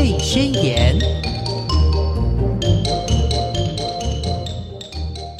类宣言》。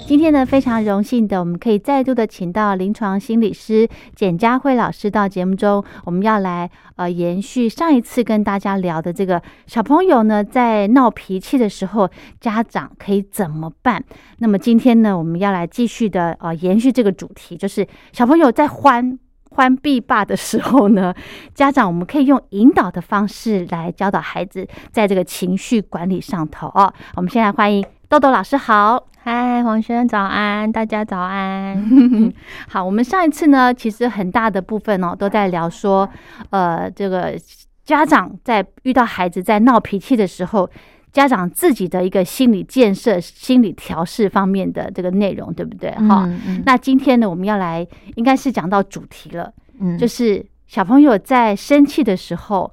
今天呢，非常荣幸的，我们可以再度的请到临床心理师简佳慧老师到节目中，我们要来呃延续上一次跟大家聊的这个小朋友呢在闹脾气的时候，家长可以怎么办？那么今天呢，我们要来继续的呃延续这个主题，就是小朋友在欢欢必霸的时候呢，家长我们可以用引导的方式来教导孩子在这个情绪管理上头哦。我们先来欢迎豆豆老师，好。嗨，黄轩，早安，大家早安。好，我们上一次呢，其实很大的部分哦，都在聊说，呃，这个家长在遇到孩子在闹脾气的时候，家长自己的一个心理建设、心理调试方面的这个内容，对不对？哈，那今天呢，我们要来，应该是讲到主题了，嗯，就是小朋友在生气的时候，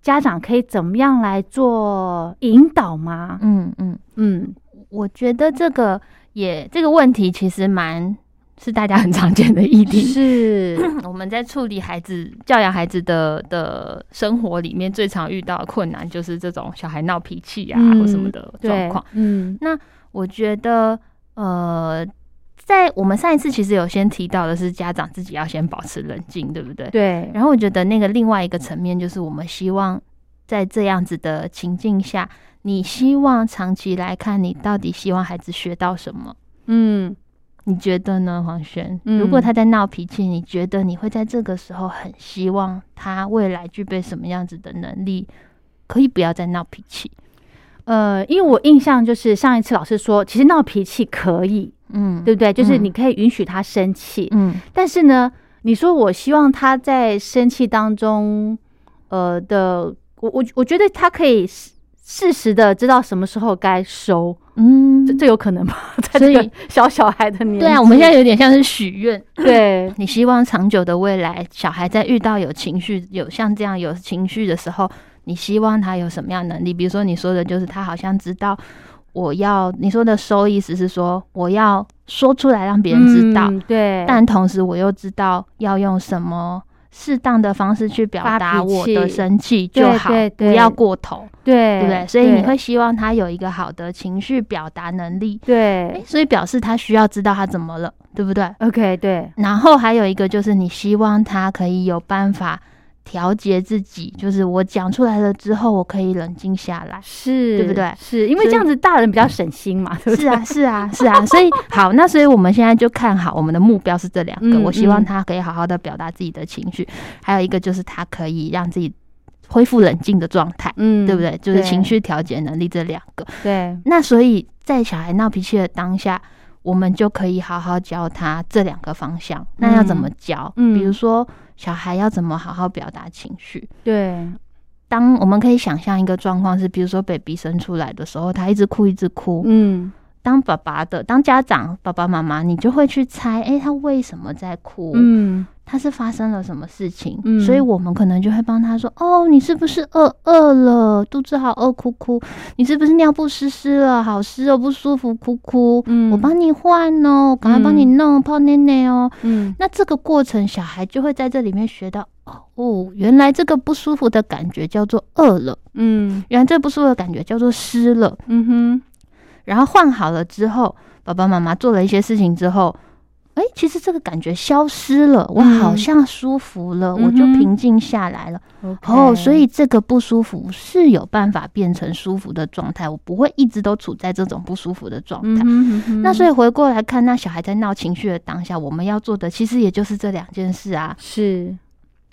家长可以怎么样来做引导吗？嗯嗯嗯。我觉得这个也这个问题其实蛮是大家很常见的议题，是 我们在处理孩子教养孩子的的生活里面最常遇到的困难，就是这种小孩闹脾气啊或什么的状况。嗯，那我觉得呃，在我们上一次其实有先提到的是家长自己要先保持冷静，对不对？对。然后我觉得那个另外一个层面就是我们希望在这样子的情境下。你希望长期来看，你到底希望孩子学到什么？嗯，你觉得呢，黄轩？如果他在闹脾气，你觉得你会在这个时候很希望他未来具备什么样子的能力？可以不要再闹脾气。呃，因为我印象就是上一次老师说，其实闹脾气可以，嗯，对不对？就是你可以允许他生气，嗯，但是呢，你说我希望他在生气当中，呃的，我我我觉得他可以。适时的知道什么时候该收，嗯，这这有可能吗？在这个小小孩的年，对啊，我们现在有点像是许愿，对 你希望长久的未来，小孩在遇到有情绪、有像这样有情绪的时候，你希望他有什么样能力？比如说你说的就是他好像知道我要你说的收，意思是说我要说出来让别人知道，对，但同时我又知道要用什么。适当的方式去表达我的生气就好，不要过头，对对不对？所以你会希望他有一个好的情绪表达能力，对，所以表示他需要知道他怎么了，对不对？OK，对。然后还有一个就是你希望他可以有办法。调节自己，就是我讲出来了之后，我可以冷静下来，是对不对？是因为这样子大人比较省心嘛，是啊，是啊，是啊。所以好，那所以我们现在就看好我们的目标是这两个。我希望他可以好好的表达自己的情绪，还有一个就是他可以让自己恢复冷静的状态，嗯，对不对？就是情绪调节能力这两个。对。那所以在小孩闹脾气的当下，我们就可以好好教他这两个方向。那要怎么教？嗯，比如说。小孩要怎么好好表达情绪？对，当我们可以想象一个状况是，比如说 baby 生出来的时候，他一直哭，一直哭。嗯，当爸爸的，当家长，爸爸妈妈，你就会去猜，哎，他为什么在哭？嗯。他是发生了什么事情？嗯，所以我们可能就会帮他说：“哦，你是不是饿饿了？肚子好饿，哭哭。你是不是尿布湿湿了？好湿哦，不舒服，哭哭。嗯，我帮你换哦，赶快帮你弄泡奶奶哦。嗯，那这个过程，小孩就会在这里面学到哦，原来这个不舒服的感觉叫做饿了。嗯，原来这不舒服的感觉叫做湿了。嗯哼，然后换好了之后，爸爸妈妈做了一些事情之后。哎，其实这个感觉消失了，我好像舒服了，我就平静下来了。哦，所以这个不舒服是有办法变成舒服的状态，我不会一直都处在这种不舒服的状态。那所以回过来看，那小孩在闹情绪的当下，我们要做的其实也就是这两件事啊，是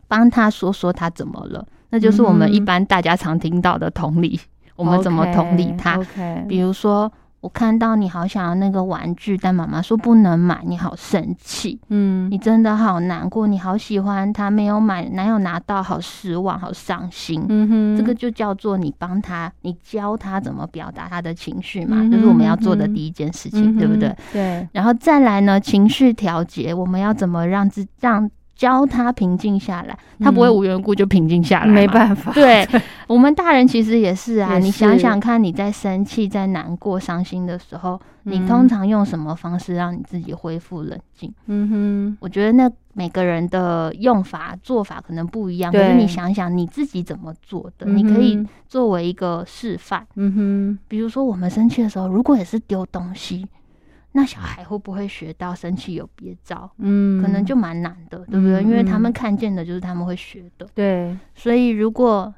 帮他说说他怎么了，那就是我们一般大家常听到的同理，我们怎么同理他？比如说。我看到你好想要那个玩具，但妈妈说不能买，你好生气，嗯，你真的好难过，你好喜欢他没有买，男友拿到好失望，好伤心，嗯哼，这个就叫做你帮他，你教他怎么表达他的情绪嘛，这是我们要做的第一件事情，对不对？对，然后再来呢，情绪调节，我们要怎么让自让教他平静下来，他不会无缘无故就平静下来。没办法，对 我们大人其实也是啊。你想想看，你在生气、在难过、伤心的时候，你通常用什么方式让你自己恢复冷静？嗯哼，我觉得那每个人的用法、做法可能不一样。可是你想想你自己怎么做的，你可以作为一个示范。嗯哼，比如说我们生气的时候，如果也是丢东西。那小孩会不会学到生气有别招？嗯，可能就蛮难的，对不对？因为他们看见的就是他们会学的。对，所以如果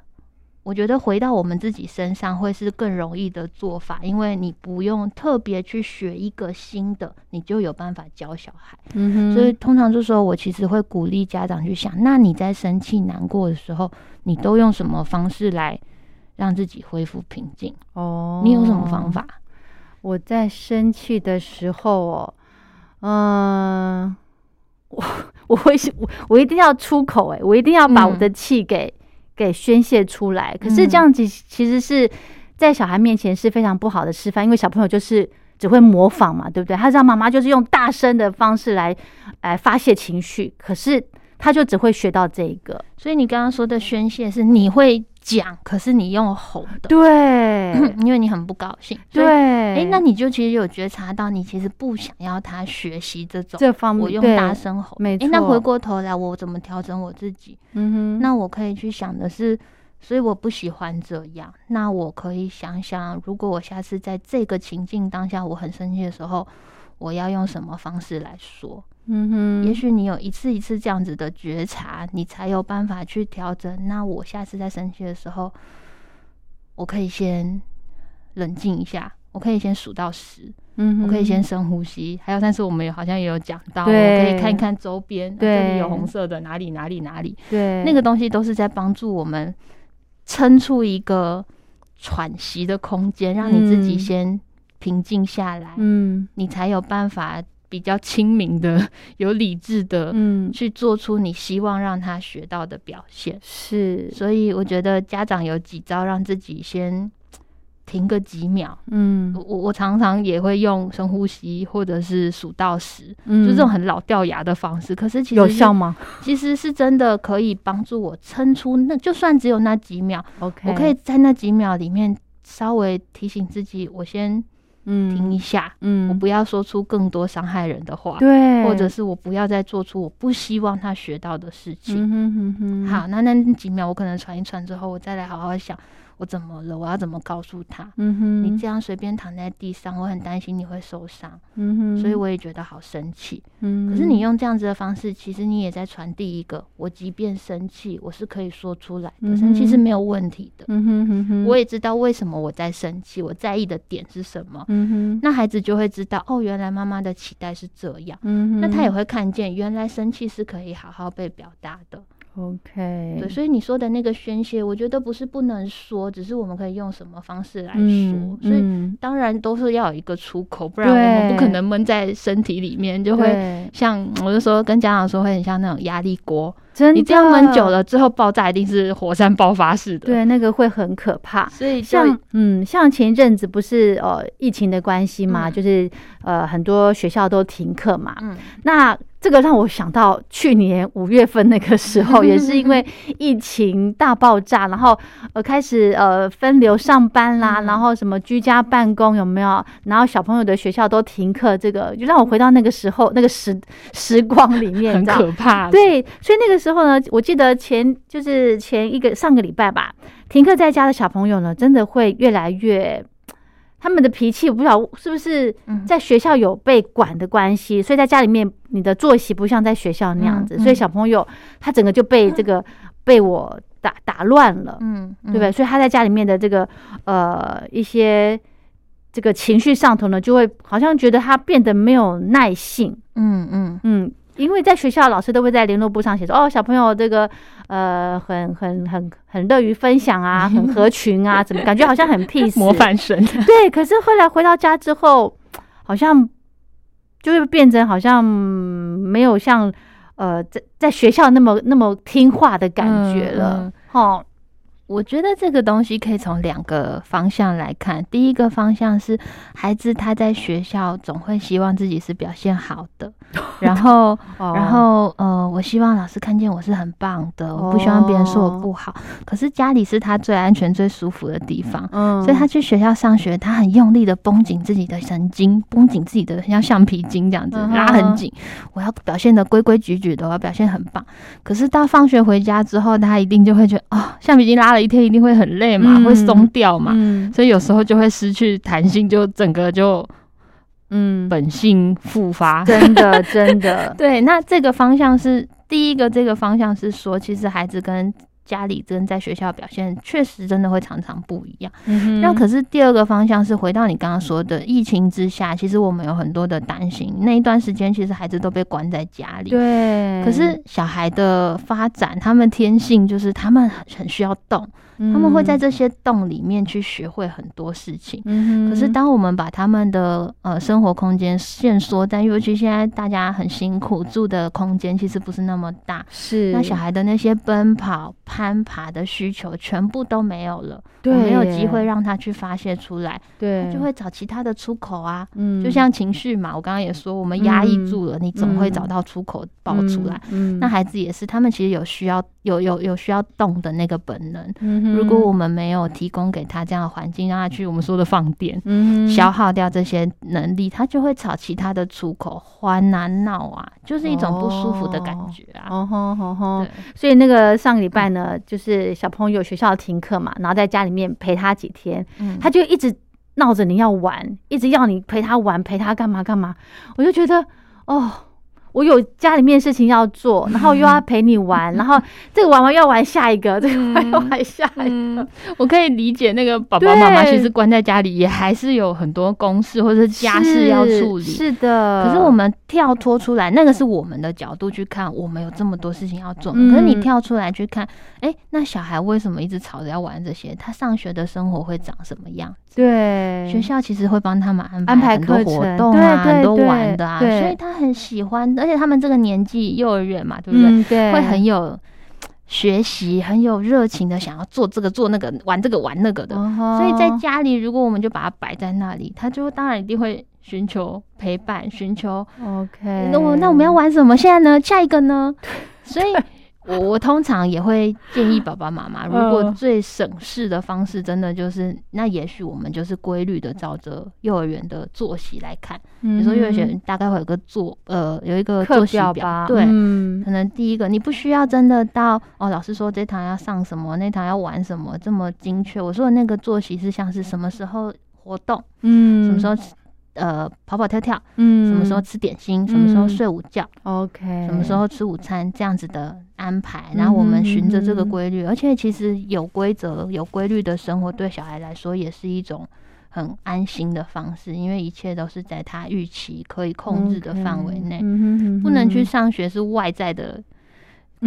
我觉得回到我们自己身上，会是更容易的做法，因为你不用特别去学一个新的，你就有办法教小孩。嗯哼。所以通常这时候，我其实会鼓励家长去想：那你在生气、难过的时候，你都用什么方式来让自己恢复平静？哦，你有什么方法？我在生气的时候哦，嗯，我我会我我一定要出口哎，我一定要把我的气给给宣泄出来。可是这样子其实是在小孩面前是非常不好的示范，因为小朋友就是只会模仿嘛，对不对？他知道妈妈就是用大声的方式来来发泄情绪，可是他就只会学到这一个。所以你刚刚说的宣泄是你会。讲，可是你用吼的，对，因为你很不高兴，对，哎，那你就其实有觉察到，你其实不想要他学习这种这方面，我用大声吼，没错。那回过头来，我怎么调整我自己？嗯哼，那我可以去想的是，所以我不喜欢这样。那我可以想想，如果我下次在这个情境当下我很生气的时候，我要用什么方式来说？嗯哼，也许你有一次一次这样子的觉察，你才有办法去调整。那我下次在生气的时候，我可以先冷静一下，我可以先数到十，嗯，我可以先深呼吸。还有，但是我们好像也有讲到，我可以看一看周边，这里有红色的，哪里哪里哪里，对，那个东西都是在帮助我们撑出一个喘息的空间，让你自己先平静下来，嗯，你才有办法。比较亲民的、有理智的，嗯，去做出你希望让他学到的表现。是，所以我觉得家长有几招让自己先停个几秒。嗯，我我常常也会用深呼吸，或者是数到十，嗯，就这种很老掉牙的方式。可是其实有效吗？其实是真的可以帮助我撑出那，就算只有那几秒，OK，我可以在那几秒里面稍微提醒自己，我先。嗯，停一下，嗯，我不要说出更多伤害人的话，对，或者是我不要再做出我不希望他学到的事情。好，那那几秒我可能传一传之后，我再来好好想。我怎么了？我要怎么告诉他？嗯哼，你这样随便躺在地上，我很担心你会受伤。嗯哼，所以我也觉得好生气。嗯，可是你用这样子的方式，其实你也在传递一个：我即便生气，我是可以说出来的，生气是没有问题的。嗯哼哼哼，我也知道为什么我在生气，我在意的点是什么。嗯哼，那孩子就会知道，哦，原来妈妈的期待是这样。嗯哼，那他也会看见，原来生气是可以好好被表达的。OK，对，所以你说的那个宣泄，我觉得不是不能说，只是我们可以用什么方式来说。所以当然都是要有一个出口，不然我们不可能闷在身体里面，就会像我就说跟家长说，会很像那种压力锅。真你这样闷久了之后，爆炸一定是火山爆发式的。对，那个会很可怕。所以像嗯，像前一阵子不是呃疫情的关系嘛，就是呃很多学校都停课嘛。嗯，那。这个让我想到去年五月份那个时候，也是因为 疫情大爆炸，然后呃开始呃分流上班啦，然后什么居家办公有没有？然后小朋友的学校都停课，这个就让我回到那个时候那个时时光里面，很可怕。对，所以那个时候呢，我记得前就是前一个上个礼拜吧，停课在家的小朋友呢，真的会越来越。他们的脾气，我不晓得是不是在学校有被管的关系，所以在家里面你的作息不像在学校那样子，所以小朋友他整个就被这个被我打打乱了，嗯，对不对？所以他在家里面的这个呃一些这个情绪上头呢，就会好像觉得他变得没有耐性，嗯嗯嗯。因为在学校，老师都会在联络簿上写说：“哦，小朋友这个呃，很很很很乐于分享啊，很合群啊，怎么感觉好像很 peace 模范生？对，可是后来回到家之后，好像就会变成好像没有像呃在在学校那么那么听话的感觉了。哦，我觉得这个东西可以从两个方向来看。第一个方向是孩子他在学校总会希望自己是表现好的，然后，然后，呃，我希望老师看见我是很棒的，我不希望别人说我不好。可是家里是他最安全、最舒服的地方，所以他去学校上学，他很用力的绷紧自己的神经，绷紧自己的像橡皮筋这样子拉很紧。我要表现的规规矩矩的，我要表现很棒。可是到放学回家之后，他一定就会觉得，哦，橡皮筋拉了。一天一定会很累嘛，会松掉嘛，所以有时候就会失去弹性，就整个就嗯本性复发，真的 真的对。那这个方向是第一个，这个方向是说，其实孩子跟。家里跟在学校表现确实真的会常常不一样。嗯那可是第二个方向是回到你刚刚说的，疫情之下，其实我们有很多的担心。那一段时间，其实孩子都被关在家里。对。可是小孩的发展，他们天性就是他们很需要动。他们会在这些洞里面去学会很多事情。嗯可是当我们把他们的呃生活空间限缩，但尤其现在大家很辛苦，住的空间其实不是那么大。是。那小孩的那些奔跑、攀爬的需求全部都没有了。对。没有机会让他去发泄出来。对。他就会找其他的出口啊。嗯。就像情绪嘛，我刚刚也说，我们压抑住了，你总会找到出口爆出来。嗯。那孩子也是，他们其实有需要。有有有需要动的那个本能，如果我们没有提供给他这样的环境，让他去我们说的放电，消耗掉这些能力，他就会找其他的出口，欢啊闹啊，就是一种不舒服的感觉啊。哦吼吼吼！所以那个上个礼拜呢，就是小朋友学校停课嘛，然后在家里面陪他几天，他就一直闹着你要玩，一直要你陪他玩，陪他干嘛干嘛，我就觉得哦。我有家里面事情要做，然后又要陪你玩，然后这个玩完又要玩下一个，这个玩又玩下一个。我可以理解那个爸爸妈妈其实关在家里也还是有很多公事或者是家事要处理。是的。可是我们跳脱出来，那个是我们的角度去看，我们有这么多事情要做。可是你跳出来去看，哎，那小孩为什么一直吵着要玩这些？他上学的生活会长什么样？对，学校其实会帮他们安排很多活动啊，很多玩的啊，所以他很喜欢。而且他们这个年纪，幼儿园嘛，对不对？对，会很有 学习，很有热情的，想要做这个做那个，玩这个玩那个的。所以在家里，如果我们就把它摆在那里，他就当然一定会寻求陪伴，寻求 OK。那我那我们要玩什么？现在呢？下一个呢？所以。我我通常也会建议爸爸妈妈，如果最省事的方式，真的就是，那也许我们就是规律的照着幼儿园的作息来看。比如说幼儿园大概会有个作，呃，有一个作息表，对，可能第一个你不需要真的到哦，老师说这堂要上什么，那堂要玩什么这么精确。我说的那个作息是像是什么时候活动，嗯，什么时候。呃，跑跑跳跳，嗯，什么时候吃点心，什么时候睡午觉，OK，什么时候吃午餐，这样子的安排，然后我们循着这个规律，而且其实有规则、有规律的生活，对小孩来说也是一种很安心的方式，因为一切都是在他预期可以控制的范围内，不能去上学是外在的。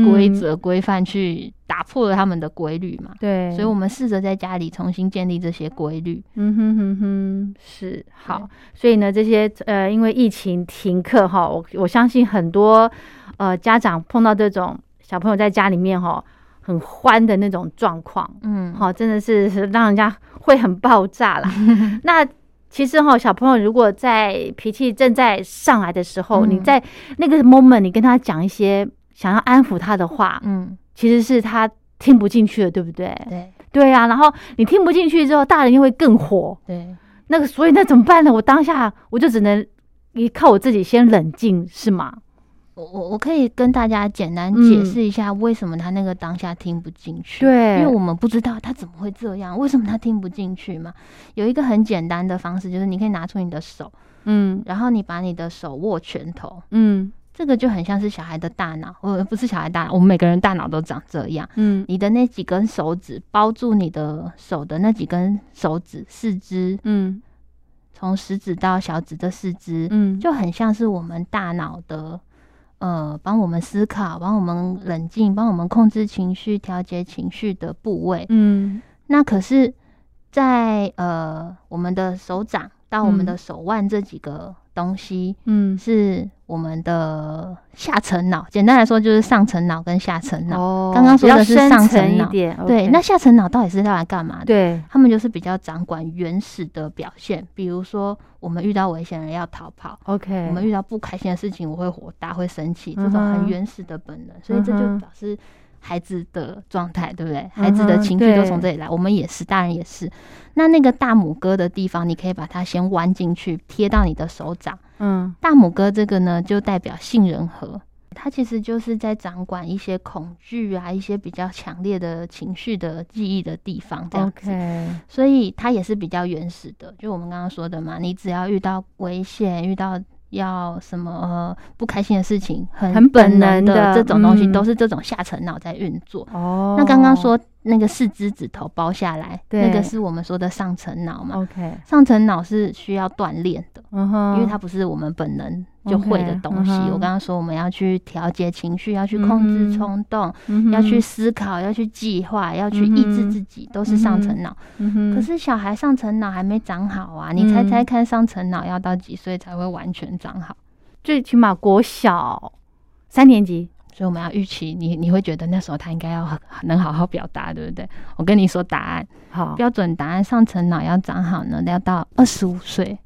规则规范去打破了他们的规律嘛？对，所以我们试着在家里重新建立这些规律。嗯哼哼哼，是好。所以呢，这些呃，因为疫情停课哈，我我相信很多呃家长碰到这种小朋友在家里面哈很欢的那种状况，嗯，好，真的是让人家会很爆炸啦。那其实哈，小朋友如果在脾气正在上来的时候，你在那个 moment 你跟他讲一些。想要安抚他的话，嗯，其实是他听不进去了，对不对？对，对呀。然后你听不进去之后，大人又会更火。对，那个，所以那怎么办呢？我当下我就只能依靠我自己先冷静，是吗？我我我可以跟大家简单解释一下，为什么他那个当下听不进去？对，因为我们不知道他怎么会这样，为什么他听不进去嘛？有一个很简单的方式，就是你可以拿出你的手，嗯，然后你把你的手握拳头，嗯。这个就很像是小孩的大脑，呃，不是小孩大脑，我们每个人大脑都长这样。嗯，你的那几根手指包住你的手的那几根手指四肢，嗯，从食指到小指这四肢，嗯，就很像是我们大脑的，呃，帮我们思考、帮我们冷静、帮我们控制情绪、调节情绪的部位。嗯，那可是，在呃我们的手掌到我们的手腕这几个。东西，嗯，是我们的下层脑。简单来说，就是上层脑跟下层脑。哦，刚刚说的是上层脑，对。那下层脑到底是要来干嘛的？对，他们就是比较掌管原始的表现。比如说，我们遇到危险了要逃跑，OK。我们遇到不开心的事情，我会火大，会生气，这种很原始的本能。所以这就表示。孩子的状态，对不对？孩子的情绪都从这里来，我们也是，大人也是。那那个大拇哥的地方，你可以把它先弯进去，贴到你的手掌。嗯，大拇哥这个呢，就代表杏仁核，它其实就是在掌管一些恐惧啊，一些比较强烈的情绪的记忆的地方。这样子，所以它也是比较原始的。就我们刚刚说的嘛，你只要遇到危险，遇到。要什么不开心的事情，很本能的这种东西，都是这种下层脑在运作。哦，那刚刚说那个四只指头包下来，那个是我们说的上层脑嘛？OK，上层脑是需要锻炼的，因为它不是我们本能就会的东西。我刚刚说我们要去调节情绪，要去控制冲动，要去思考，要去计划，要去抑制自己，都是上层脑。可是小孩上层脑还没长好啊！你猜猜看，上层脑要到几岁才会完全长好？最起码国小三年级，所以我们要预期你，你会觉得那时候他应该要能好好表达，对不对？我跟你说答案，好，标准答案，上层脑要长好呢，要到二十五岁。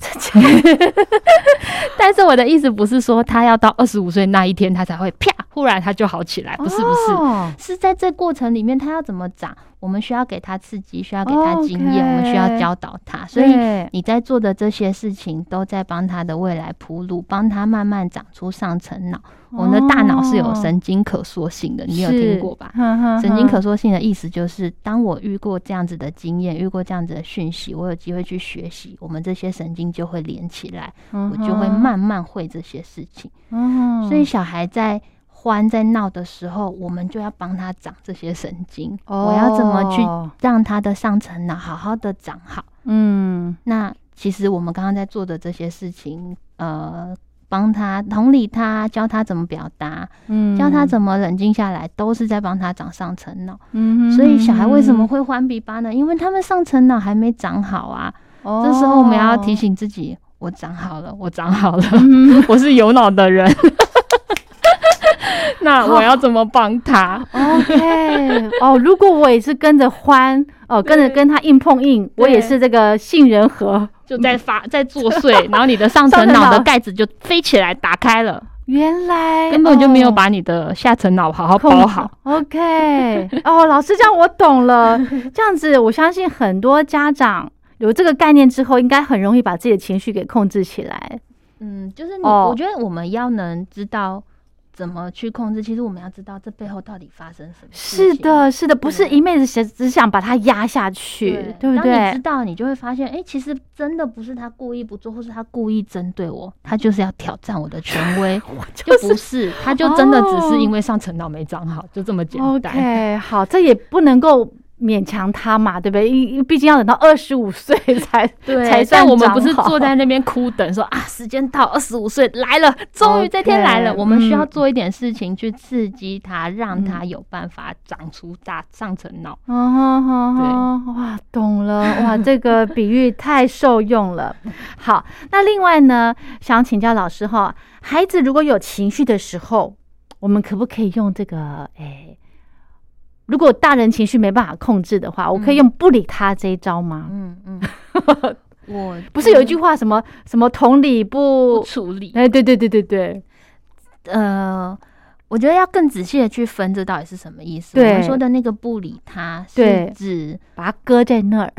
但是我的意思不是说他要到二十五岁那一天他才会啪，忽然他就好起来，不是不是，是在这过程里面他要怎么长，我们需要给他刺激，需要给他经验，我们需要教导他。所以你在做的这些事情都在帮他的未来铺路，帮他慢慢长出上层脑。我们的大脑是有神经可塑性的，你有听过吧？神经可塑性的意思就是，当我遇过这样子的经验，遇过这样子的讯息，我有机会去学习，我们这些神经就会连起来，我就会慢慢会这些事情。所以小孩在欢在闹的时候，我们就要帮他长这些神经。我要怎么去让他的上层脑好好的长好？嗯，那其实我们刚刚在做的这些事情，呃。帮他同理他，教他怎么表达，嗯，教他怎么冷静下来，都是在帮他长上层脑。嗯，所以小孩为什么会欢比巴呢？因为他们上层脑还没长好啊。哦，这时候我们要提醒自己：我长好了，我长好了，我是有脑的人。那我要怎么帮他？OK，哦，如果我也是跟着欢，哦，跟着跟他硬碰硬，我也是这个杏仁核。就在发在作祟，然后你的上层脑的盖子就飞起来打开了。原来根本就没有把你的下层脑好好包好。OK，哦，老师这样我懂了。这样子，我相信很多家长有这个概念之后，应该很容易把自己的情绪给控制起来。嗯，就是你，我觉得我们要能知道。怎么去控制？其实我们要知道这背后到底发生什么事。是的，是的，不是一昧子想只想把它压下去，对不对？当你知道，你就会发现，哎，其实真的不是他故意不做，或是他故意针对我，他就是要挑战我的权威，就不是，他就真的只是因为上层脑没长好，就这么简单。OK，好，这也不能够。勉强他嘛，对不对？因毕竟要等到二十五岁才才算我们不是坐在那边哭等，说啊，时间到，二十五岁来了，终于这天来了。我们需要做一点事情去刺激他，让他有办法长出大上层脑。哦，对，哇，懂了，哇，这个比喻太受用了。好，那另外呢，想请教老师哈，孩子如果有情绪的时候，我们可不可以用这个？哎。如果大人情绪没办法控制的话，我可以用不理他这一招吗？嗯嗯，我不是有一句话什么什么同理不处理？哎，对对对对对，呃，我觉得要更仔细的去分这到底是什么意思。我们说的那个不理他，是指把它搁在那儿。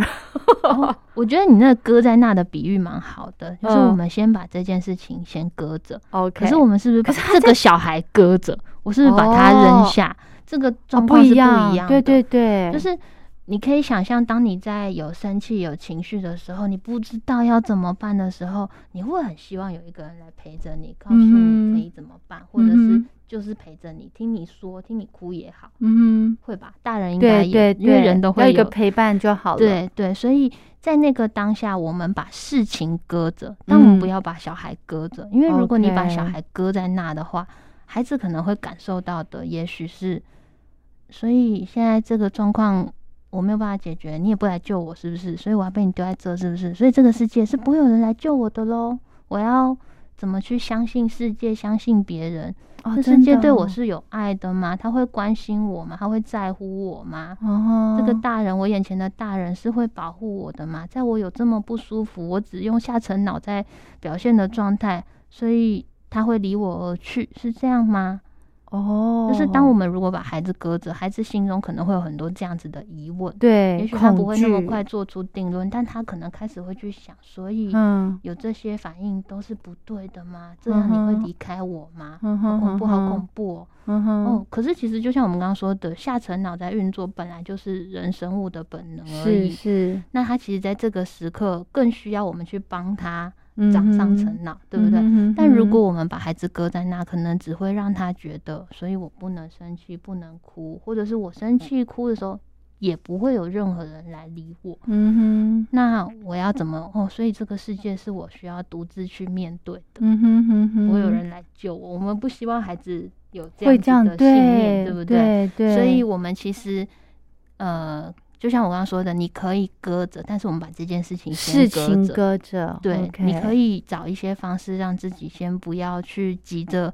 我觉得你那个搁在那的比喻蛮好的，就是我们先把这件事情先搁着。OK，可是我们是不是把这个小孩搁着？我是不是把他扔下？这个状况是不一样的，对对对，就是你可以想象，当你在有生气、有情绪的时候，你不知道要怎么办的时候，你会很希望有一个人来陪着你，告诉你可以怎么办，或者是就是陪着你，听你说，听你哭也好，嗯，会吧？大人应该也因为人都会有一个陪伴就好。了，对对，所以在那个当下，我们把事情搁着，但我们不要把小孩搁着，因为如果你把小孩搁在那的话，孩子可能会感受到的，也许是。所以现在这个状况我没有办法解决，你也不来救我，是不是？所以我要被你丢在这，是不是？所以这个世界是不会有人来救我的喽。我要怎么去相信世界，相信别人？这世界对我是有爱的吗？他会关心我吗？他会在乎我吗？这个大人，我眼前的大人是会保护我的吗？在我有这么不舒服，我只用下层脑在表现的状态，所以他会离我而去，是这样吗？哦，就是当我们如果把孩子搁着，孩子心中可能会有很多这样子的疑问，对，也许他不会那么快做出定论，但他可能开始会去想，所以有这些反应都是不对的吗？这样你会离开我吗？好恐怖，好恐怖哦！哦，可是其实就像我们刚刚说的，下层脑在运作本来就是人生物的本能而已，是。那他其实在这个时刻更需要我们去帮他。长上成脑，对不对？但如果我们把孩子搁在那，可能只会让他觉得，所以我不能生气，不能哭，或者是我生气哭的时候，也不会有任何人来理我。嗯哼，那我要怎么？哦，所以这个世界是我需要独自去面对的。嗯哼哼哼，不会有人来救我。我们不希望孩子有这样子的信念，对不对？对，所以我们其实，呃。就像我刚刚说的，你可以搁着，但是我们把这件事情事情搁着，对，你可以找一些方式让自己先不要去急着，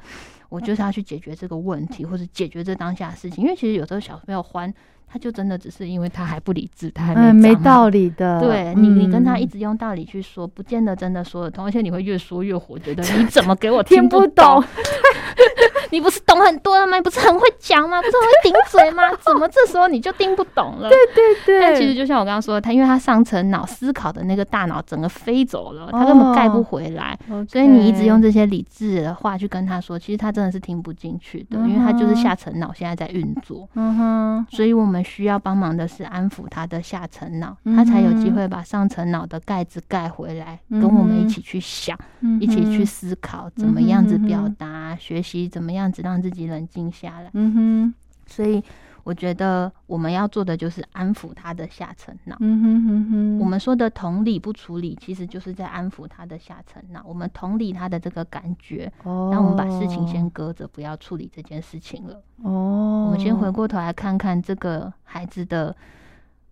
我就是要去解决这个问题或者解决这当下的事情，因为其实有时候小朋友欢。他就真的只是因为他还不理智，他还没没道理的。对你，你跟他一直用道理去说，不见得真的说得通，而且你会越说越火，觉得你怎么给我 听不懂？你不是懂很多了吗？你不是很会讲吗？不是很会顶嘴吗？怎么这时候你就听不懂了？对对对。但其实就像我刚刚说的，他因为他上层脑思考的那个大脑整个飞走了，他根本盖不回来，所以你一直用这些理智的话去跟他说，其实他真的是听不进去的，因为他就是下层脑现在在运作。嗯哼，所以我们。我们需要帮忙的是安抚他的下层脑，他才有机会把上层脑的盖子盖回来，跟我们一起去想，一起去思考怎么样子表达，学习怎么样子让自己冷静下来。嗯哼，所以。我觉得我们要做的就是安抚他的下层脑。嗯哼哼哼，我们说的同理不处理，其实就是在安抚他的下层脑。我们同理他的这个感觉，哦，那我们把事情先搁着，不要处理这件事情了。哦，我们先回过头来看看这个孩子的。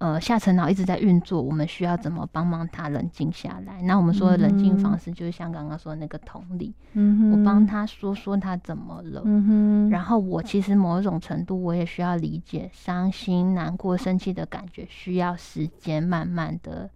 呃，下层脑一直在运作，我们需要怎么帮忙他冷静下来？那我们说的冷静方式，就是像刚刚说的那个同理，嗯我帮他说说他怎么了，嗯哼，然后我其实某一种程度，我也需要理解伤心、难过、生气的感觉，需要时间慢慢的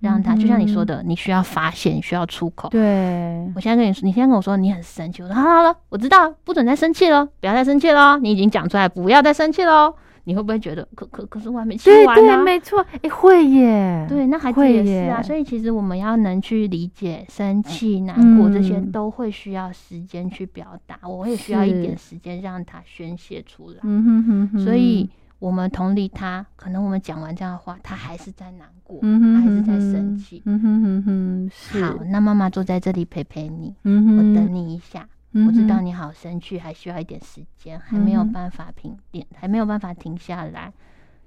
让他，就像你说的，你需要发现，需要出口。对，我现在跟你说，你现在跟我说你很生气，我说好了好了，我知道，不准再生气了，不要再生气了，你已经讲出来，不要再生气喽。你会不会觉得可可可是我还没吃完呢？没错，哎，会耶。对，那孩子也是啊。所以其实我们要能去理解生气、难过这些，都会需要时间去表达。我也需要一点时间让他宣泄出来。嗯哼哼。所以我们同理他，可能我们讲完这样的话，他还是在难过，他还是在生气。嗯哼哼哼。好，那妈妈坐在这里陪陪你。嗯哼。我等你一下。我知道你好生气，还需要一点时间，还没有办法平定，还没有办法停下来。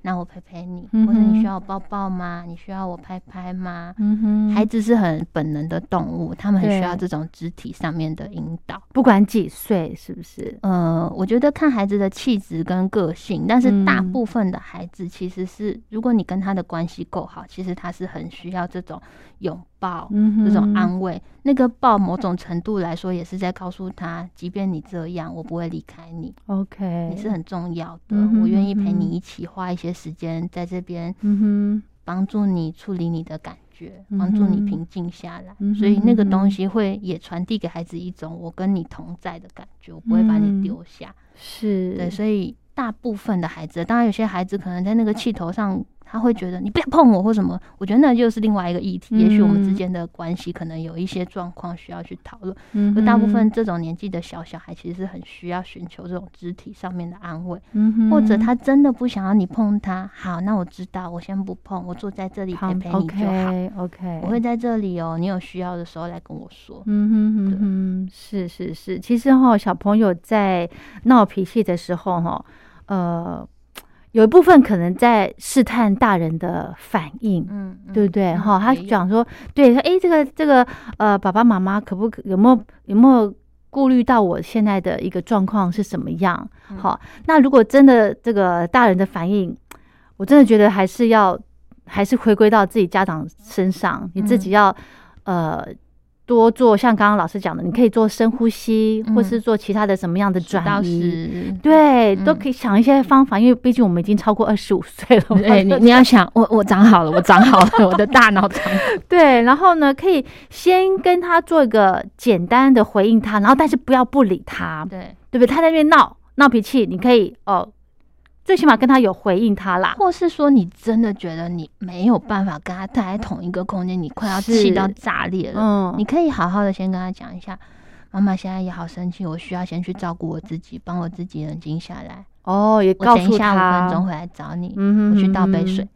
那我陪陪你，或者你需要我抱抱吗？你需要我拍拍吗？嗯哼，孩子是很本能的动物，他们很需要这种肢体上面的引导，不管几岁，是不是？呃，我觉得看孩子的气质跟个性，但是大部分的孩子其实是，如果你跟他的关系够好，其实他是很需要这种拥抱，这种安慰。那个抱，某种程度来说，也是在告诉他，即便你这样，我不会离开你。OK，你是很重要的，我愿意陪你一起花一些。时间在这边，嗯哼，帮助你处理你的感觉，帮助你平静下来，所以那个东西会也传递给孩子一种我跟你同在的感觉，我不会把你丢下，是。对，所以大部分的孩子，当然有些孩子可能在那个气头上。他会觉得你不要碰我或什么，我觉得那就是另外一个议题。也许我们之间的关系可能有一些状况需要去讨论。嗯，可大部分这种年纪的小小孩其实是很需要寻求这种肢体上面的安慰。嗯或者他真的不想要你碰他，好，那我知道，我先不碰，我坐在这里陪陪你就好。OK，我会在这里哦，你有需要的时候来跟我说。嗯哼哼哼，是是是，其实哈，小朋友在闹脾气的时候哈，呃。有一部分可能在试探大人的反应，嗯，对不对？哈，他讲说，对，说，哎，这个这个，呃，爸爸妈妈可不可有没有有没有顾虑到我现在的一个状况是什么样？好，那如果真的这个大人的反应，我真的觉得还是要还是回归到自己家长身上，你自己要呃多做像刚刚老师讲的，你可以做深呼吸，或是做其他的什么样的转移，对，都可以想一些方法。因为毕竟我们已经超过二十五岁了，对，你你要想，我我长好了，我长好了，我的大脑长。对，然后呢，可以先跟他做一个简单的回应他，然后但是不要不理他，对，对不对？他在那边闹闹脾气，你可以哦。最起码跟他有回应他啦，或是说你真的觉得你没有办法跟他待在同一个空间，你快要气到炸裂了，嗯，你可以好好的先跟他讲一下，妈妈现在也好生气，我需要先去照顾我自己，帮我自己冷静下来。哦，也告诉他，五分钟回来找你，我去倒杯水，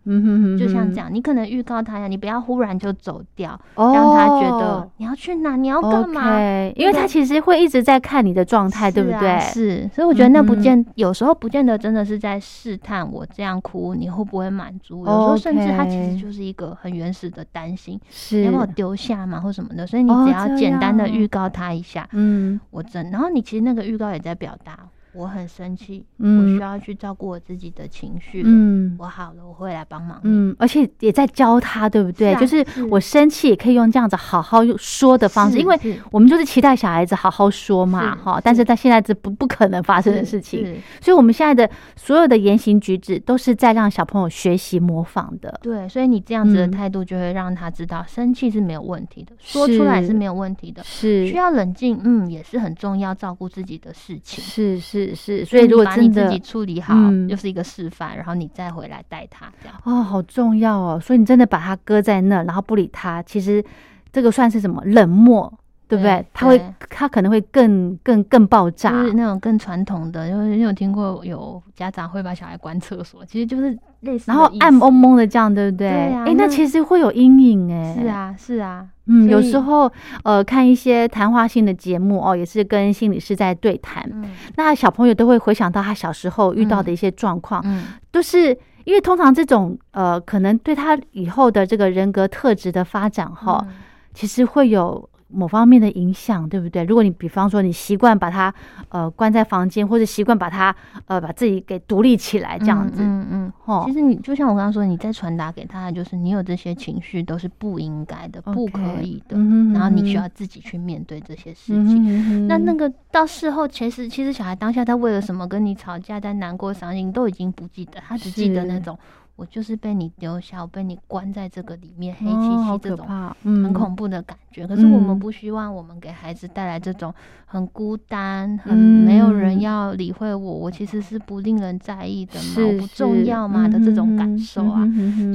就像这样，你可能预告他呀，你不要忽然就走掉，让他觉得你要去哪，你要干嘛？因为他其实会一直在看你的状态，对不对？是，所以我觉得那不见，有时候不见得真的是在试探我这样哭你会不会满足，有时候甚至他其实就是一个很原始的担心，是要把我丢下嘛，或什么的，所以你只要简单的预告他一下，嗯，我真，然后你其实那个预告也在表达。我很生气，我需要去照顾我自己的情绪。嗯，我好了，我会来帮忙。嗯，而且也在教他，对不对？就是我生气也可以用这样子好好说的方式，因为我们就是期待小孩子好好说嘛，哈。但是他现在这不不可能发生的事情，所以我们现在的所有的言行举止都是在让小朋友学习模仿的。对，所以你这样子的态度就会让他知道，生气是没有问题的，说出来是没有问题的，是需要冷静，嗯，也是很重要，照顾自己的事情。是是。是是，所以如果把你自己处理好，又是一个示范，然后你再回来带他，这样哦，好重要哦。所以你真的把他搁在那，然后不理他，其实这个算是什么冷漠，对不对？他会，他可能会更更更爆炸，就是那种更传统的。因为你有听过有家长会把小孩关厕所，其实就是类似，然后暗蒙蒙的这样，对不对？对呀。哎，那其实会有阴影，哎，是啊，是啊。嗯，有时候呃，看一些谈话性的节目哦，也是跟心理师在对谈。嗯，那小朋友都会回想到他小时候遇到的一些状况，嗯，都是因为通常这种呃，可能对他以后的这个人格特质的发展哈，其实会有。某方面的影响，对不对？如果你比方说你习惯把他呃关在房间，或者习惯把他呃把自己给独立起来，这样子，嗯嗯，哦，其实你就像我刚刚说，你在传达给他的就是你有这些情绪都是不应该的，不可以的，然后你需要自己去面对这些事情。那那个到事后，其实其实小孩当下他为了什么跟你吵架，在难过、伤心都已经不记得，他只记得那种。我就是被你丢下，我被你关在这个里面，黑漆漆这种很恐怖的感觉。可是我们不希望我们给孩子带来这种很孤单、很没有人要理会我，我其实是不令人在意的嘛，我不重要嘛的这种感受啊。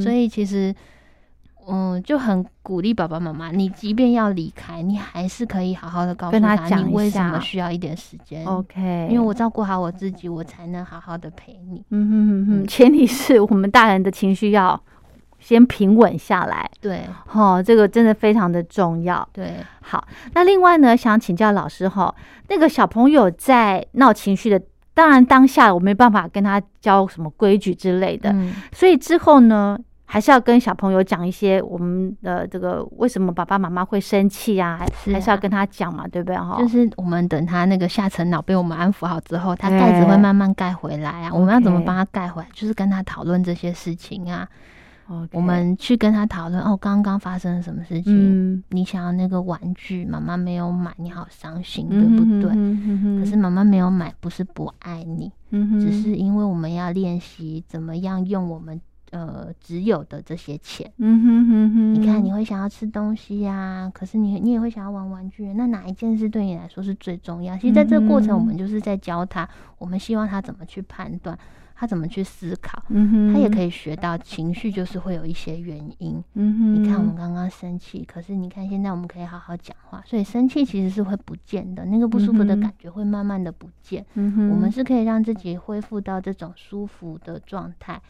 所以其实。嗯，就很鼓励爸爸妈妈，你即便要离开，你还是可以好好的告诉他，你为什么需要一点时间。OK，因为我照顾好我自己，我才能好好的陪你。嗯哼哼哼，前提是我们大人的情绪要先平稳下来。对，哦，这个真的非常的重要。对，好，那另外呢，想请教老师哈，那个小朋友在闹情绪的，当然当下我没办法跟他教什么规矩之类的，所以之后呢？还是要跟小朋友讲一些我们的这个为什么爸爸妈妈会生气啊？还是要跟他讲嘛，对不对？哈，就是我们等他那个下层脑被我们安抚好之后，他盖子会慢慢盖回来啊。我们要怎么帮他盖回来？就是跟他讨论这些事情啊。我们去跟他讨论哦，刚刚发生了什么事情？你想要那个玩具，妈妈没有买，你好伤心，对不对？可是妈妈没有买，不是不爱你，只是因为我们要练习怎么样用我们。呃，只有的这些钱，嗯哼哼哼，你看，你会想要吃东西呀，可是你你也会想要玩玩具，那哪一件事对你来说是最重要？其实，在这个过程，我们就是在教他，我们希望他怎么去判断。他怎么去思考？他也可以学到情绪，就是会有一些原因。你看，我们刚刚生气，可是你看现在我们可以好好讲话，所以生气其实是会不见的，那个不舒服的感觉会慢慢的不见。我们是可以让自己恢复到这种舒服的状态。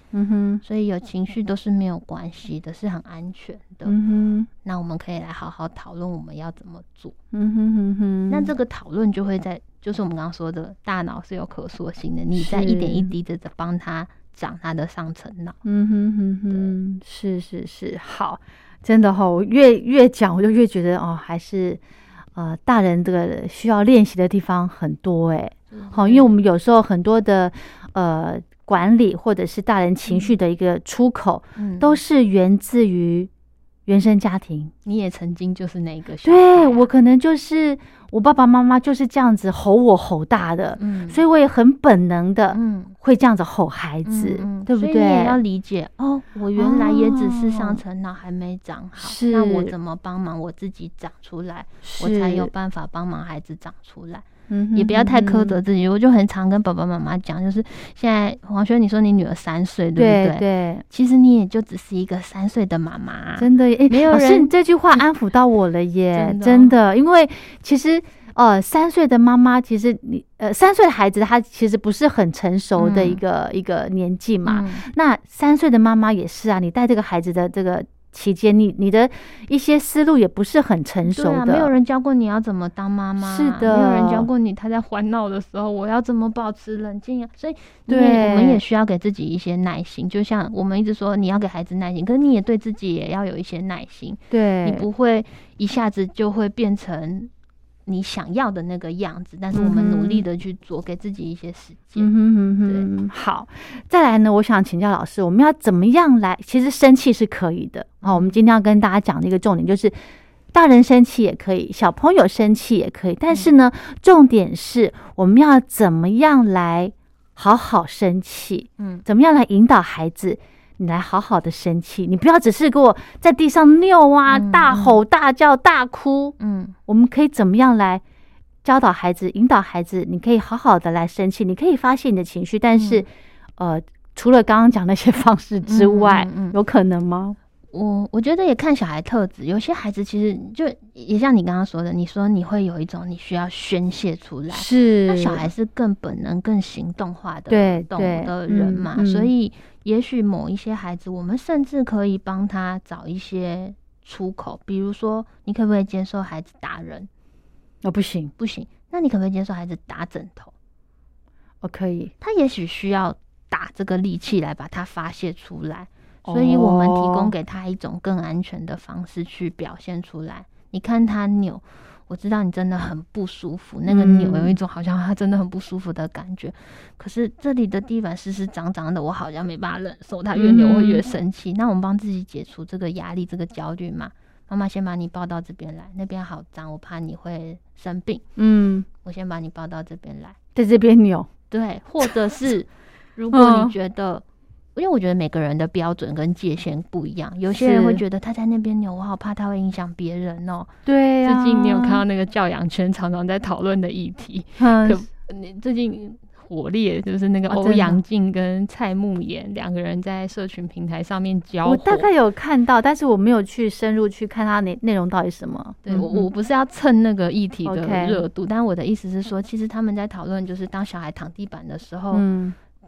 所以有情绪都是没有关系的，是很安全的。那我们可以来好好讨论我们要怎么做。那这个讨论就会在。就是我们刚刚说的，大脑是有可塑性的，你在一点一滴的在帮他长他的上层脑。嗯哼哼哼，是是是，好，真的哈，我越越讲我就越觉得哦，还是呃，大人这个需要练习的地方很多哎。好，因为我们有时候很多的呃管理或者是大人情绪的一个出口，都是源自于。原生家庭，你也曾经就是那个，对我可能就是我爸爸妈妈就是这样子吼我吼大的，嗯，所以我也很本能的，嗯，会这样子吼孩子，对不对？你也要理解哦，我原来也只是上层脑还没长好，那我怎么帮忙我自己长出来，我才有办法帮忙孩子长出来。嗯，也不要太苛责自己。我就很常跟爸爸妈妈讲，就是现在黄轩，你说你女儿三岁，对不对？对，其实你也就只是一个三岁的妈妈，真的。哎，没有人这句话安抚到我了耶，真的。因为其实，呃，三岁的妈妈，其实你呃，三岁的孩子他其实不是很成熟的一个一个年纪嘛。那三岁的妈妈也是啊，你带这个孩子的这个。期间，你你的一些思路也不是很成熟的，没有人教过你要怎么当妈妈，是的，没有人教过你他在欢闹的时候我要怎么保持冷静啊。所以，对，我们也需要给自己一些耐心。就像我们一直说，你要给孩子耐心，可是你也对自己也要有一些耐心。对，你不会一下子就会变成。你想要的那个样子，但是我们努力的去做，给自己一些时间。嗯对，好，再来呢，我想请教老师，我们要怎么样来？其实生气是可以的好。我们今天要跟大家讲的一个重点就是，大人生气也可以，小朋友生气也可以，但是呢，重点是我们要怎么样来好好生气？嗯，怎么样来引导孩子？你来好好的生气，你不要只是给我在地上尿啊，大吼大叫大哭。嗯，我们可以怎么样来教导孩子、引导孩子？你可以好好的来生气，你可以发泄你的情绪，但是，呃，除了刚刚讲那些方式之外，有可能吗？我我觉得也看小孩特质，有些孩子其实就也像你刚刚说的，你说你会有一种你需要宣泄出来，是那小孩是更本能、更行动化的动物的人嘛，所以也许某一些孩子，我们甚至可以帮他找一些出口，比如说，你可不可以接受孩子打人？哦，不行，不行。那你可不可以接受孩子打枕头？我可以。他也许需要打这个力气来把它发泄出来。所以我们提供给他一种更安全的方式去表现出来。你看他扭，我知道你真的很不舒服，那个扭有一种好像他真的很不舒服的感觉。可是这里的地板湿湿脏脏的，我好像没办法忍受。他越扭会越生气。那我们帮自己解除这个压力、这个焦虑嘛？妈妈先把你抱到这边来，那边好脏，我怕你会生病。嗯，我先把你抱到这边来，在这边扭。对，或者是如果你觉得。因为我觉得每个人的标准跟界限不一样，有些人会觉得他在那边扭，我好怕他会影响别人哦。对呀。最近你有看到那个教养圈常常在讨论的议题？可你最近火烈，就是那个欧阳靖跟蔡慕言两个人在社群平台上面交我大概有看到，但是我没有去深入去看他内内容到底什么。对我我不是要蹭那个议题的热度，但我的意思是说，其实他们在讨论，就是当小孩躺地板的时候。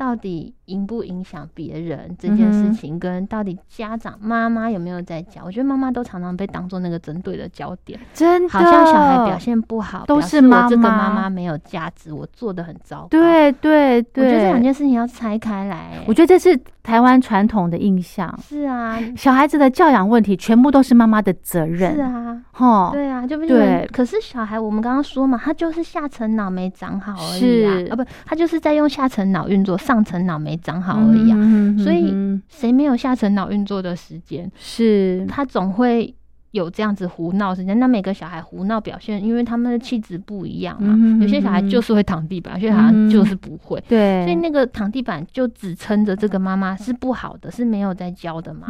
到底影不影响别人这件事情，跟到底家长妈妈有没有在教？我觉得妈妈都常常被当做那个针对的焦点，真的，好像小孩表现不好，都是妈妈这个妈妈没有价值，我做的很糟糕。对对对，我觉得这两件事情要拆开来。我觉得这是台湾传统的印象。是啊，小孩子的教养问题全部都是妈妈的责任。是啊，哈，对啊，就不对。可是小孩，我们刚刚说嘛，他就是下层脑没长好而已啊，啊不，他就是在用下层脑运作。上层脑没长好而已啊，所以谁没有下层脑运作的时间？是他总会有这样子胡闹时间。那每个小孩胡闹表现，因为他们的气质不一样嘛。有些小孩就是会躺地板，有些好像就是不会。对，所以那个躺地板就只撑着这个妈妈是不好的，是没有在教的嘛？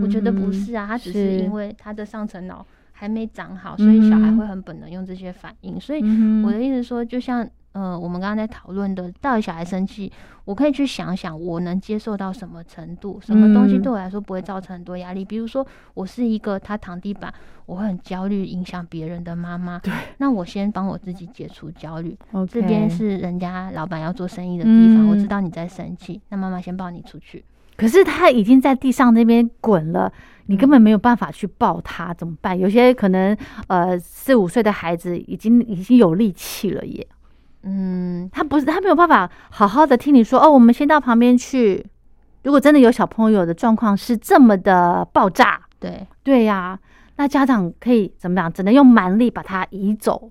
我觉得不是啊，他只是因为他的上层脑还没长好，所以小孩会很本能用这些反应。所以我的意思说，就像。呃，我们刚刚在讨论的，到底小孩生气，我可以去想想，我能接受到什么程度，什么东西对我来说不会造成很多压力。比如说，我是一个他躺地板，我会很焦虑，影响别人的妈妈。对，那我先帮我自己解除焦虑。这边是人家老板要做生意的地方，我知道你在生气，那妈妈先抱你出去。可是他已经在地上那边滚了，你根本没有办法去抱他，怎么办？有些可能呃四五岁的孩子已经已经有力气了耶。嗯，他不是他没有办法好好的听你说哦，我们先到旁边去。如果真的有小朋友的状况是这么的爆炸，对对呀，那家长可以怎么样？只能用蛮力把他移走。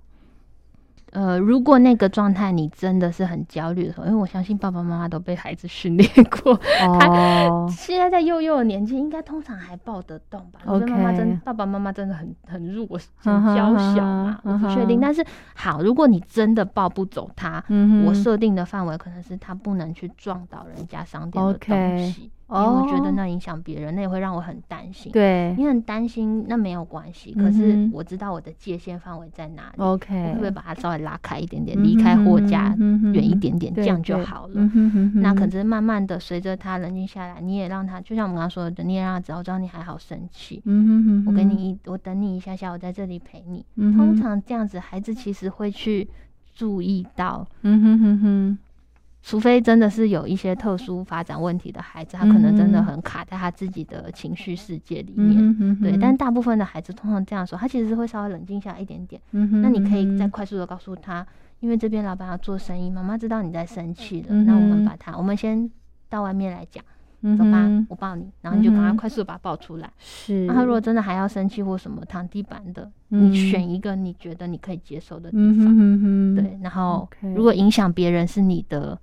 呃，如果那个状态你真的是很焦虑的时候，因为我相信爸爸妈妈都被孩子训练过，他现在在幼幼的年纪，应该通常还抱得动吧？我觉得妈妈真爸爸妈妈真的很很弱，很娇小嘛，我不确定。但是好，如果你真的抱不走他，我设定的范围可能是他不能去撞到人家商店的东西。因为我觉得那影响别人，那也会让我很担心。对，你很担心，那没有关系。可是我知道我的界限范围在哪里。OK，会不会把它稍微拉开一点点，离开货架远一点点，这样就好了。那可是慢慢的，随着他冷静下来，你也让他，就像我们刚刚说的，你也让他知道，知道你还好生气。嗯我给你，我等你一下下，我在这里陪你。通常这样子，孩子其实会去注意到。嗯哼哼哼。除非真的是有一些特殊发展问题的孩子，他可能真的很卡在他自己的情绪世界里面。对，但大部分的孩子通常这样说，他其实是会稍微冷静下一点点。嗯那你可以再快速的告诉他，因为这边老板要做生意，妈妈知道你在生气了。那我们把他，我们先到外面来讲。走吧，我抱你，然后你就赶快快速把他抱出来。是，然后如果真的还要生气或什么躺地板的，你选一个你觉得你可以接受的地方。对，然后如果影响别人是你的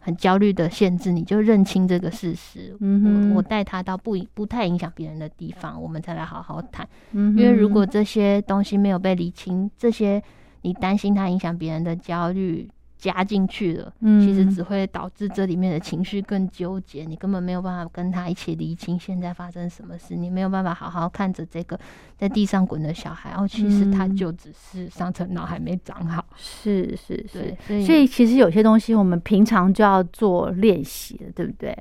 很焦虑的限制，你就认清这个事实。我我带他到不不太影响别人的地方，我们再来好好谈。因为如果这些东西没有被理清，这些你担心他影响别人的焦虑。加进去了，其实只会导致这里面的情绪更纠结，你根本没有办法跟他一起理清现在发生什么事，你没有办法好好看着这个在地上滚的小孩，哦，其实他就只是上层脑还没长好，是是是，所以其实有些东西我们平常就要做练习了，对不对？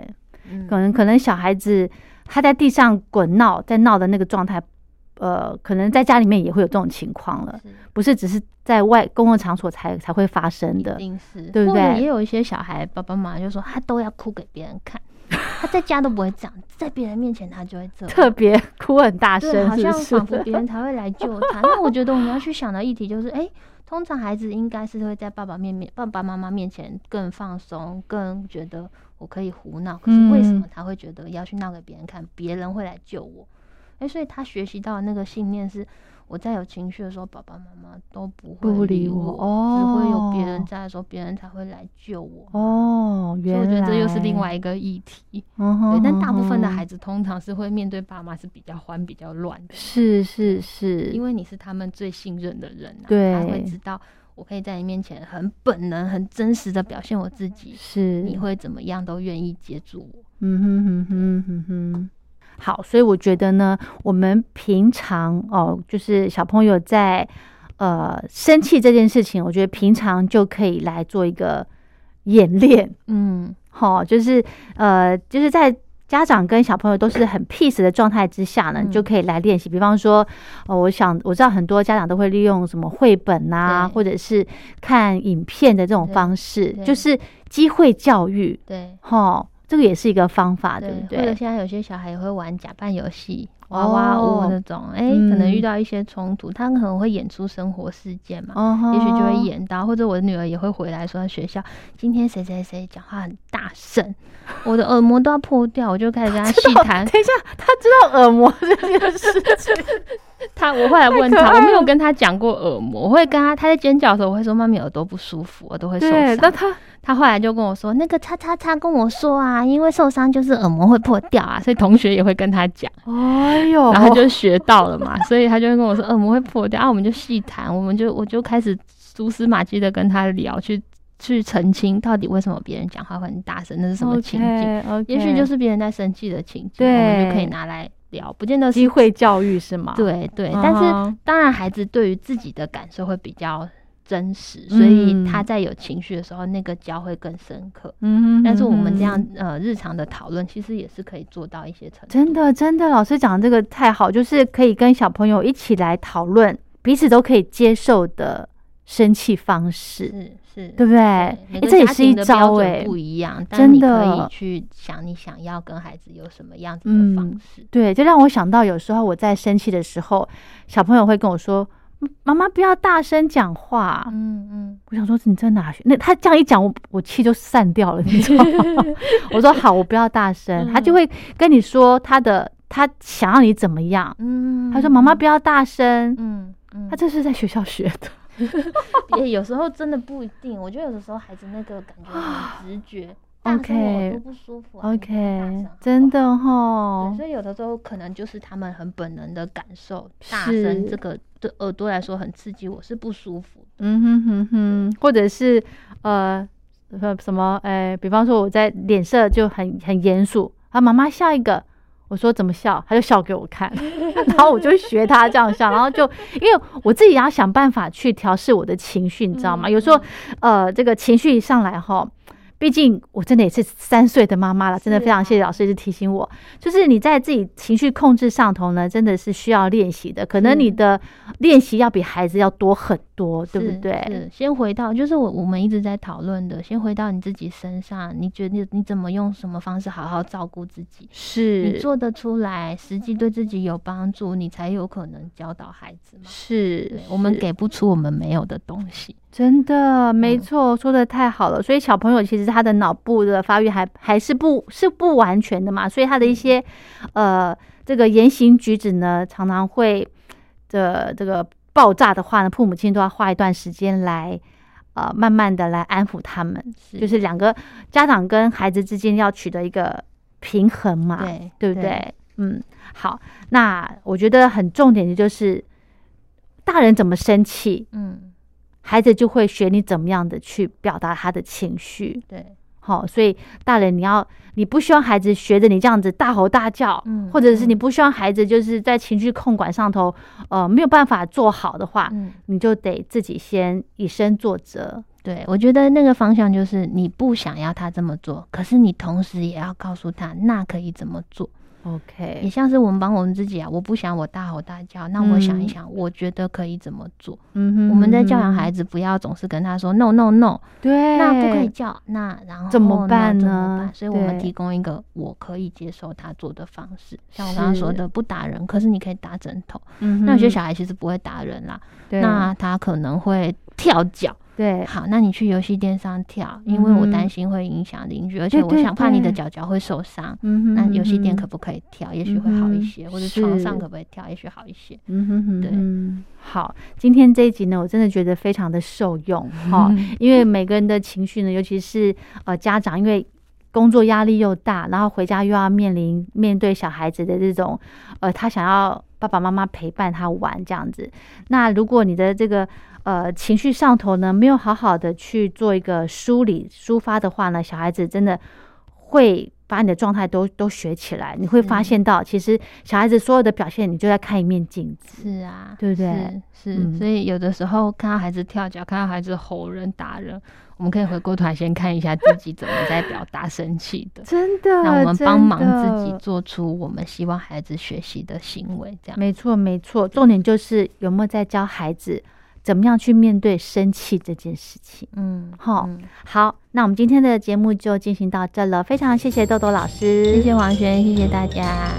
可能可能小孩子他在地上滚闹，在闹的那个状态。呃，可能在家里面也会有这种情况了，不是只是在外公共场所才才会发生的，对不对？也有一些小孩，爸爸妈妈就说他都要哭给别人看，他在家都不会这样，在别人面前他就会这样，特别哭很大声，好像仿佛别人才会来救他。那我觉得我们要去想的议题就是，哎，通常孩子应该是会在爸爸面面爸爸妈妈面前更放松，更觉得我可以胡闹。可是为什么他会觉得要去闹给别人看，别人会来救我？哎，所以他学习到的那个信念是，我在有情绪的时候，爸爸妈妈都不会理我，只会有别人在的时候，别人才会来救我。哦，所以我觉得这又是另外一个议题。对，但大部分的孩子通常是会面对爸妈是比较欢、比较乱的。是是是，因为你是他们最信任的人，对，他会知道我可以在你面前很本能、很真实的表现我自己，是你会怎么样都愿意接住我。嗯哼哼哼哼哼。好，所以我觉得呢，我们平常哦，就是小朋友在呃生气这件事情，我觉得平常就可以来做一个演练。嗯，好，就是呃，就是在家长跟小朋友都是很 peace 的状态之下呢，就可以来练习。比方说，哦，我想我知道很多家长都会利用什么绘本啊，或者是看影片的这种方式，就是机会教育。对，哈。这个也是一个方法，对不对？或者现在有些小孩也会玩假扮游戏、娃娃屋那种，哎，可能遇到一些冲突，他可能会演出生活事件嘛，也许就会演到。或者我的女儿也会回来说，学校今天谁谁谁讲话很大声，我的耳膜都要破掉，我就开始跟他细谈。等一下，他知道耳膜这件事情。他，我后来问他，我没有跟他讲过耳膜，我会跟他，他在尖叫的时候，我会说妈咪耳朵不舒服，我都会受伤。那他。他后来就跟我说，那个叉叉叉跟我说啊，因为受伤就是耳膜会破掉啊，所以同学也会跟他讲。哎呦，然后就学到了嘛，所以他就会跟我说耳膜会破掉啊，我们就细谈，我们就我就开始蛛丝马迹的跟他聊，去去澄清到底为什么别人讲话会很大声，那是什么情景？也许就是别人在生气的情景，我们就可以拿来聊，不见得机会教育是吗？对对，但是当然孩子对于自己的感受会比较。真实，所以他在有情绪的时候，那个教会更深刻。嗯，但是我们这样呃日常的讨论，其实也是可以做到一些成。真的，真的，老师讲的这个太好，就是可以跟小朋友一起来讨论彼此都可以接受的生气方式，是是，对不对？这也是一招哎，不一样，真的可以去想你想要跟孩子有什么样子的方式。对，就让我想到有时候我在生气的时候，小朋友会跟我说。妈妈不要大声讲话。嗯嗯，我想说你在哪学？那他这样一讲，我我气就散掉了，你知道吗？我说好，我不要大声。他就会跟你说他的，他想要你怎么样。嗯，他说妈妈不要大声。嗯嗯，他这是在学校学的。也有时候真的不一定。我觉得有的时候孩子那个感觉很直觉。OK，不舒服。OK，真的哈。所以有的时候可能就是他们很本能的感受，大声这个对耳朵来说很刺激，我是不舒服。嗯哼哼哼，或者是呃什么哎，比方说我在脸色就很很严肃，啊妈妈笑一个，我说怎么笑，他就笑给我看，然后我就学他这样笑，然后就因为我自己要想办法去调试我的情绪，你知道吗？有时候呃这个情绪一上来哈。毕竟我真的也是三岁的妈妈了，真的非常谢谢老师一直提醒我，就是你在自己情绪控制上头呢，真的是需要练习的。可能你的练习要比孩子要多很多，对不对？是。先回到，就是我我们一直在讨论的，先回到你自己身上，你觉得你怎么用什么方式好好照顾自己？是你做得出来，实际对自己有帮助，你才有可能教导孩子嘛。是我们给不出我们没有的东西。真的没错，说的太好了。所以小朋友其实他的脑部的发育还还是不是不完全的嘛，所以他的一些呃这个言行举止呢，常常会的这个爆炸的话呢，父母亲都要花一段时间来呃慢慢的来安抚他们，就是两个家长跟孩子之间要取得一个平衡嘛，对对不对？嗯，好，那我觉得很重点的就是大人怎么生气，嗯。孩子就会学你怎么样的去表达他的情绪，对，好，所以大人你要，你不希望孩子学着你这样子大吼大叫，嗯，或者是你不希望孩子就是在情绪控管上头，呃，没有办法做好的话，嗯，你就得自己先以身作则。对，我觉得那个方向就是你不想要他这么做，可是你同时也要告诉他那可以怎么做。OK，也像是我们帮我们自己啊，我不想我大吼大叫，那我想一想，我觉得可以怎么做？嗯哼，我们在教养孩子，不要总是跟他说 no no no，对，那不可以叫，那然后怎么办呢？所以我们提供一个我可以接受他做的方式，像我刚刚说的，不打人，可是你可以打枕头。嗯那有些小孩其实不会打人啦，那他可能会跳脚。对，好，那你去游戏店上跳，因为我担心会影响邻居，而且我想怕你的脚脚会受伤。嗯哼，那游戏店可不可以跳？也许会好一些，或者床上可不可以跳？也许好一些。嗯哼哼，对，好，今天这一集呢，我真的觉得非常的受用 哈，因为每个人的情绪呢，尤其是呃家长，因为工作压力又大，然后回家又要面临面对小孩子的这种，呃，他想要爸爸妈妈陪伴他玩这样子。那如果你的这个呃，情绪上头呢，没有好好的去做一个梳理、抒发的话呢，小孩子真的会把你的状态都都学起来。你会发现到，其实小孩子所有的表现，你就在看一面镜子。是啊，对不对？是，所以有的时候看到孩子跳脚，看到孩子吼人、打人，我们可以回过头来先看一下自己怎么在表达生气的。真的，那我们帮忙自己做出我们希望孩子学习的行为。这样，没错，没错。重点就是有没有在教孩子。怎么样去面对生气这件事情？嗯，好，好，那我们今天的节目就进行到这了。非常谢谢豆豆老师，谢谢王璇，谢谢大家。